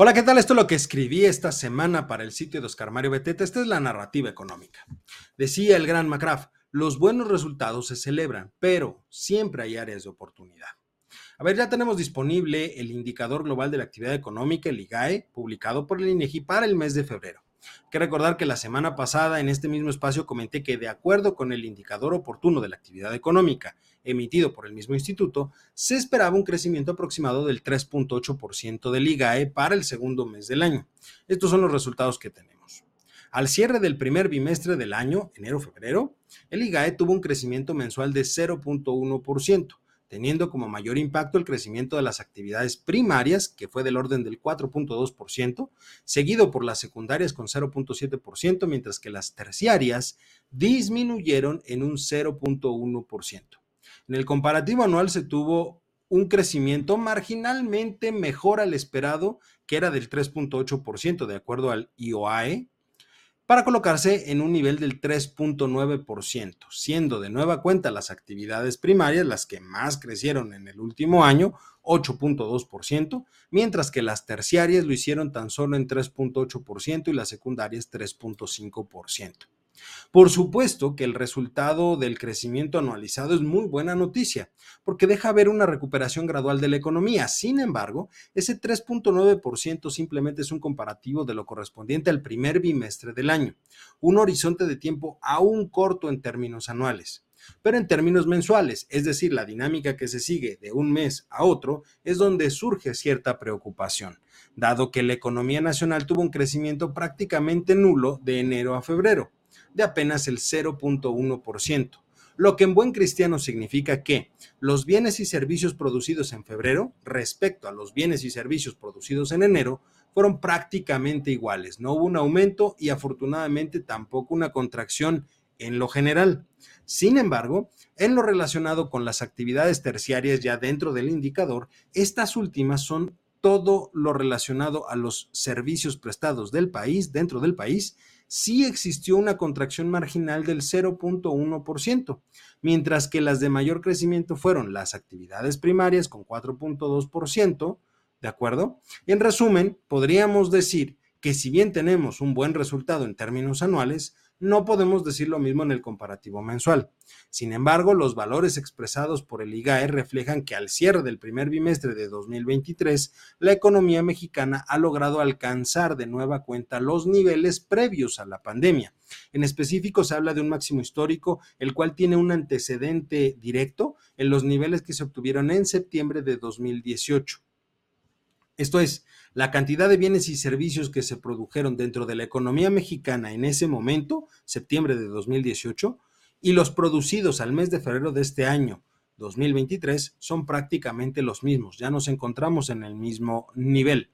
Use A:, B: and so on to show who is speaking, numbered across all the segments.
A: Hola, ¿qué tal? Esto es lo que escribí esta semana para el sitio de Oscar Mario Beteta. Esta es la narrativa económica. Decía el gran McCraft, los buenos resultados se celebran, pero siempre hay áreas de oportunidad. A ver, ya tenemos disponible el indicador global de la actividad económica, el IGAE, publicado por el INEGI para el mes de febrero. Hay que recordar que la semana pasada en este mismo espacio comenté que de acuerdo con el indicador oportuno de la actividad económica emitido por el mismo instituto, se esperaba un crecimiento aproximado del 3.8% del IGAE para el segundo mes del año. Estos son los resultados que tenemos. Al cierre del primer bimestre del año, enero-febrero, el IGAE tuvo un crecimiento mensual de 0.1%, teniendo como mayor impacto el crecimiento de las actividades primarias, que fue del orden del 4.2%, seguido por las secundarias con 0.7%, mientras que las terciarias disminuyeron en un 0.1%. En el comparativo anual se tuvo un crecimiento marginalmente mejor al esperado, que era del 3.8% de acuerdo al IOAE, para colocarse en un nivel del 3.9%, siendo de nueva cuenta las actividades primarias las que más crecieron en el último año, 8.2%, mientras que las terciarias lo hicieron tan solo en 3.8% y las secundarias 3.5%. Por supuesto que el resultado del crecimiento anualizado es muy buena noticia, porque deja ver una recuperación gradual de la economía. Sin embargo, ese 3.9% simplemente es un comparativo de lo correspondiente al primer bimestre del año, un horizonte de tiempo aún corto en términos anuales. Pero en términos mensuales, es decir, la dinámica que se sigue de un mes a otro, es donde surge cierta preocupación, dado que la economía nacional tuvo un crecimiento prácticamente nulo de enero a febrero de apenas el 0.1%, lo que en buen cristiano significa que los bienes y servicios producidos en febrero respecto a los bienes y servicios producidos en enero fueron prácticamente iguales. No hubo un aumento y afortunadamente tampoco una contracción en lo general. Sin embargo, en lo relacionado con las actividades terciarias ya dentro del indicador, estas últimas son todo lo relacionado a los servicios prestados del país, dentro del país, sí existió una contracción marginal del 0.1%, mientras que las de mayor crecimiento fueron las actividades primarias con 4.2%, ¿de acuerdo? En resumen, podríamos decir que si bien tenemos un buen resultado en términos anuales, no podemos decir lo mismo en el comparativo mensual. Sin embargo, los valores expresados por el IGAE reflejan que al cierre del primer bimestre de 2023, la economía mexicana ha logrado alcanzar de nueva cuenta los niveles previos a la pandemia. En específico, se habla de un máximo histórico, el cual tiene un antecedente directo en los niveles que se obtuvieron en septiembre de 2018. Esto es, la cantidad de bienes y servicios que se produjeron dentro de la economía mexicana en ese momento, septiembre de 2018, y los producidos al mes de febrero de este año, 2023, son prácticamente los mismos. Ya nos encontramos en el mismo nivel.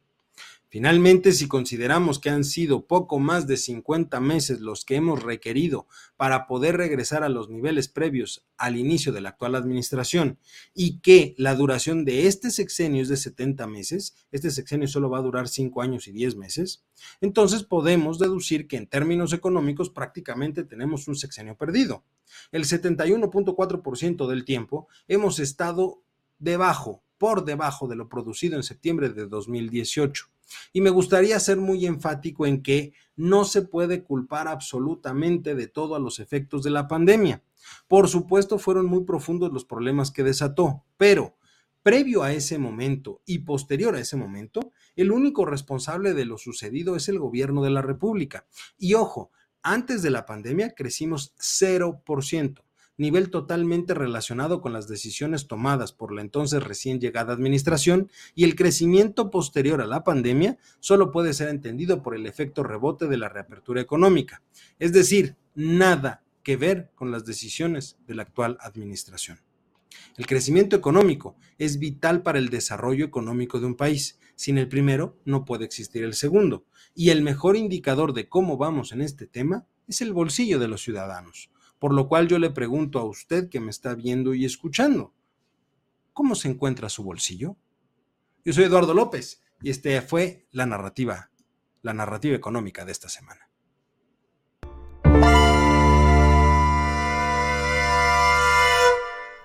A: Finalmente, si consideramos que han sido poco más de 50 meses los que hemos requerido para poder regresar a los niveles previos al inicio de la actual administración y que la duración de este sexenio es de 70 meses, este sexenio solo va a durar 5 años y 10 meses, entonces podemos deducir que en términos económicos prácticamente tenemos un sexenio perdido. El 71.4% del tiempo hemos estado debajo, por debajo de lo producido en septiembre de 2018. Y me gustaría ser muy enfático en que no se puede culpar absolutamente de todo a los efectos de la pandemia. Por supuesto, fueron muy profundos los problemas que desató, pero previo a ese momento y posterior a ese momento, el único responsable de lo sucedido es el gobierno de la República. Y ojo, antes de la pandemia crecimos 0% nivel totalmente relacionado con las decisiones tomadas por la entonces recién llegada administración y el crecimiento posterior a la pandemia solo puede ser entendido por el efecto rebote de la reapertura económica, es decir, nada que ver con las decisiones de la actual administración. El crecimiento económico es vital para el desarrollo económico de un país. Sin el primero, no puede existir el segundo. Y el mejor indicador de cómo vamos en este tema es el bolsillo de los ciudadanos. Por lo cual yo le pregunto a usted que me está viendo y escuchando, ¿cómo se encuentra su bolsillo? Yo soy Eduardo López y este fue la narrativa, la narrativa económica de esta semana.